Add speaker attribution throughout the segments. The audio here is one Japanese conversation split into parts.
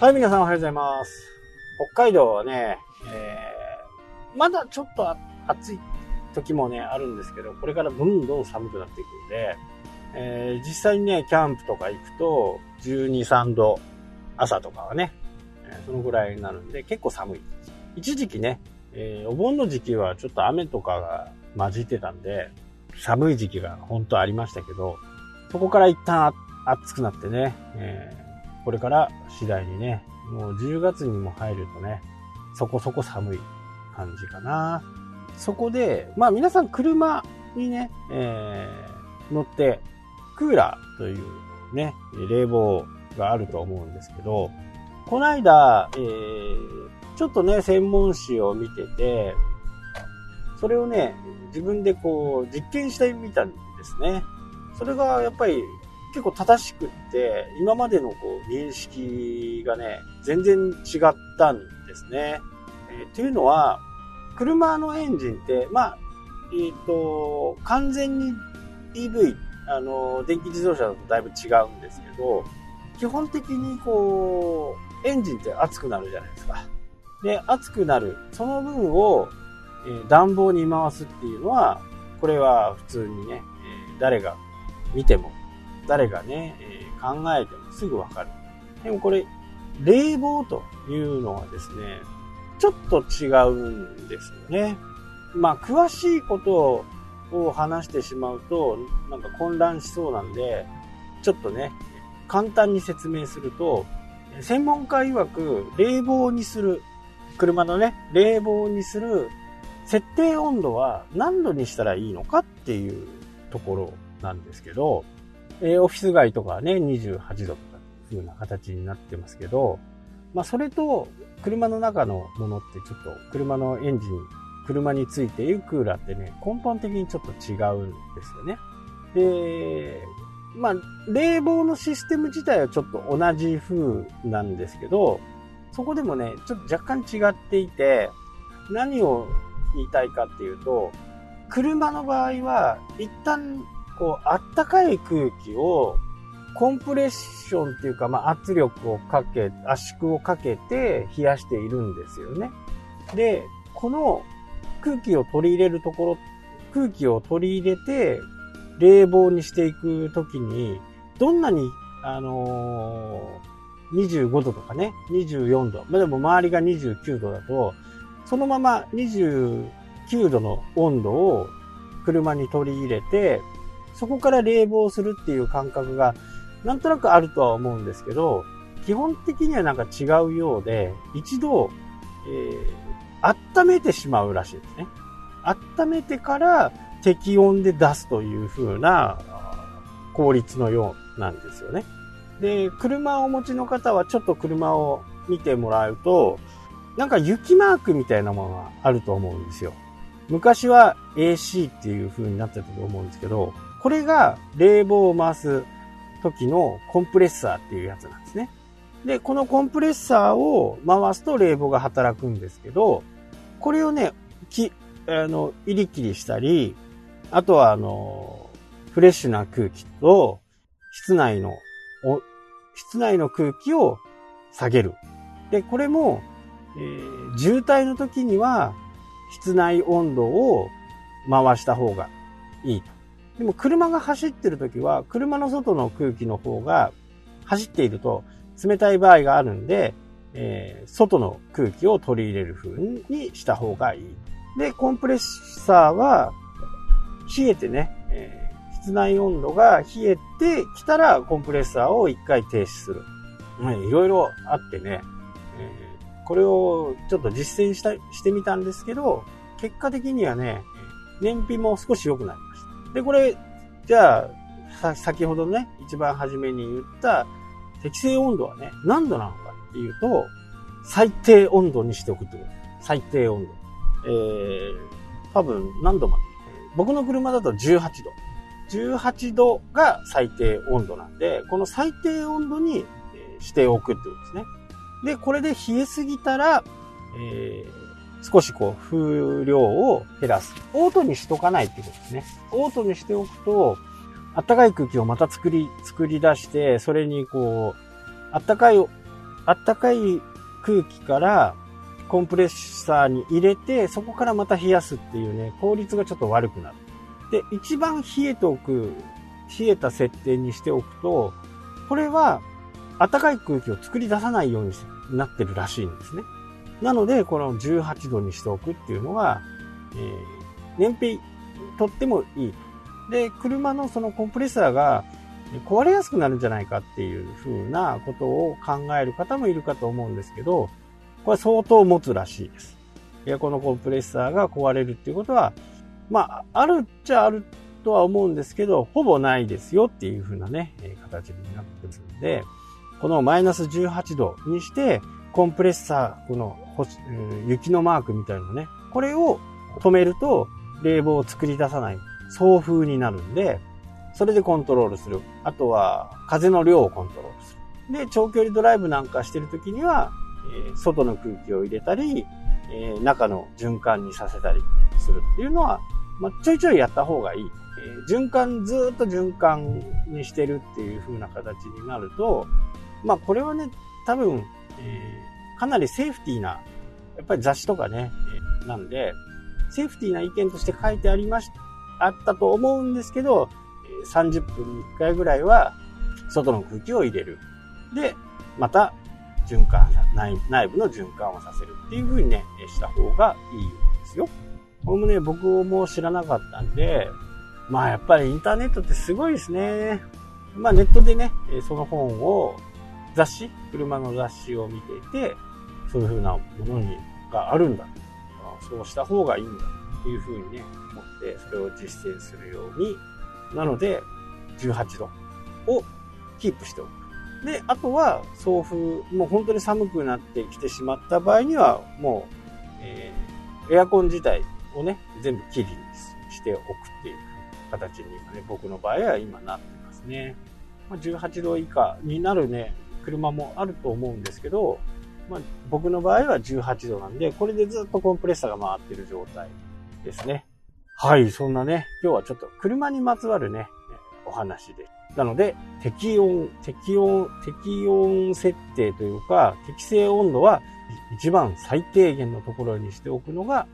Speaker 1: はい、皆さんおはようございます。北海道はね、えー、まだちょっと暑い時もね、あるんですけど、これからどんどん寒くなっていくんで、えー、実際にね、キャンプとか行くと、12、3度、朝とかはね、えそのぐらいになるんで、結構寒い。一時期ね、えーお盆の時期はちょっと雨とかが混じってたんで、寒い時期が本当ありましたけど、そこから一旦暑くなってね、えーこれから次第にね、もう10月にも入るとね、そこそこ寒い感じかな。そこで、まあ皆さん車にね、えー乗って、クーラーというね、冷房があると思うんですけど、この間、えーちょっとね、専門誌を見てて、それをね、自分でこう実験してみたんですね。それがやっぱり結構正しくって、今までのこう認識がね、全然違ったんですね。えーというのは、車のエンジンって、まあ、えっ、と、完全に EV、あの、電気自動車だとだいぶ違うんですけど、基本的にこう、エンジンって熱くなるじゃないですか。で、熱くなる。その分を、えー暖房に回すっていうのは、これは普通にね、えー誰が見ても、誰がね、え考えてもすぐわかる。でもこれ、冷房というのはですね、ちょっと違うんですよね。まあ、詳しいことを話してしまうと、なんか混乱しそうなんで、ちょっとね、簡単に説明すると、専門家曰く、冷房にする、車のね、冷房にする設定温度は何度にしたらいいのかっていうところなんですけど、えーオフィス街とかね、28度とかいう風な形になってますけど、まあそれと車の中のものってちょっと車のエンジン、車についているクーラーってね、根本的にちょっと違うんですよね。で、まあ冷房のシステム自体はちょっと同じ風なんですけど、そこでもね、ちょっと若干違っていて、何を言いたいかっていうと、車の場合は、一旦、こう、あったかい空気を、コンプレッションっていうか、まあ、圧力をかけ、圧縮をかけて冷やしているんですよね。で、この空気を取り入れるところ、空気を取り入れて、冷房にしていくときに、どんなに、あのー25度とかね、24度。まあ、でも周りが29度だと、そのまま29度の温度を車に取り入れて、そこから冷房するっていう感覚がなんとなくあるとは思うんですけど、基本的にはなんか違うようで、一度、えー、温めてしまうらしいですね。温めてから適温で出すという風な効率のようなんですよね。で、車をお持ちの方はちょっと車を見てもらうと、なんか雪マークみたいなものがあると思うんですよ。昔は AC っていう風になってたと思うんですけど、これが冷房を回す時のコンプレッサーっていうやつなんですね。で、このコンプレッサーを回すと冷房が働くんですけど、これをね、き、あの、入り切りしたり、あとはあの、フレッシュな空気と、室内の、室内の空気を下げる。で、これも、えー渋滞の時には、室内温度を回した方がいいと。でも車が走ってる時は、車の外の空気の方が走っていると冷たい場合があるんで、えー外の空気を取り入れる風にした方がいい。で、コンプレッサーは冷えてね、えー室内温度が冷えてきたらコンプレッサーを一回停止する。いろいろあってね、えーこれをちょっと実践した、してみたんですけど、結果的にはね、燃費も少し良くなりました。で、これ、じゃあ、さ先ほどね、一番初めに言った適正温度はね、何度なのかっていうと、最低温度にしておくってこと。最低温度。えー、多分何度まで？僕の車だと18度。18度が最低温度なんで、この最低温度にしておくってことですね。で、これで冷えすぎたら、えー少しこう風量を減らす。オートにしとかないってことですね。オートにしておくと、暖かい空気をまた作り、作り出して、それにこう、暖かいあったかい空気からコンプレッサーに入れて、そこからまた冷やすっていうね、効率がちょっと悪くなる。で、一番冷えておく、冷えた設定にしておくと、これは暖かい空気を作り出さないようになってるらしいんですね。なので、この18度にしておくっていうのが、えー、燃費とってもいい。で、車のそのコンプレッサーが壊れやすくなるんじゃないかっていう風なことを考える方もいるかと思うんですけど、これ相当持つらしいです。エアコンのコンプレッサーが壊れるっていうことは、まあ、あるっちゃあるとは思うんですけど、ほぼないですよっていう風なね、形になってるんで、このマイナス18度にして、コンプレッサー、この雪のマークみたいなね、これを止めると冷房を作り出さない送風になるんで、それでコントロールする。あとは風の量をコントロールする。で、長距離ドライブなんかしてるときには、えー、外の空気を入れたり、えー、中の循環にさせたりするっていうのは、まあ、ちょいちょいやった方がいい。えー、循環、ずっと循環にしてるっていう風な形になると、まあこれはね、多分、えー、かなりセーフティーな、やっぱり雑誌とかね、えー、なんで、セーフティーな意見として書いてありまし、あったと思うんですけど、30分に1回ぐらいは外の空気を入れる。で、また循環、内部の循環をさせるっていう風にね、した方がいいんですよ。これもね、僕も知らなかったんで、まあやっぱりインターネットってすごいですね。まあネットでね、その本を雑誌、車の雑誌を見ていて、そういう風なものにがあるんだ。そうした方がいいんだっていう風にね、思って、それを実践するように。なので、18度をキープしておく。で、あとは送風、もう本当に寒くなってきてしまった場合には、もう、えー、エアコン自体をね、全部きりにしておくっていう形に今ね、僕の場合は今なってますね。ま、18度以下になるね、車もあると思うんですけど、まあ、僕の場合は18度なんで、これでずっとコンプレッサーが回ってる状態ですね。はい、そんなね、今日はちょっと車にまつわるね、お話で。なので、適温、適温、適温設定というか、適正温度は一番最低限のところにしておくのが、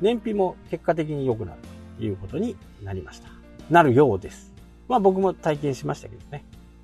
Speaker 1: 燃費も結果的に良くなるということになりました。なるようです。まあ僕も体験しましたけどね。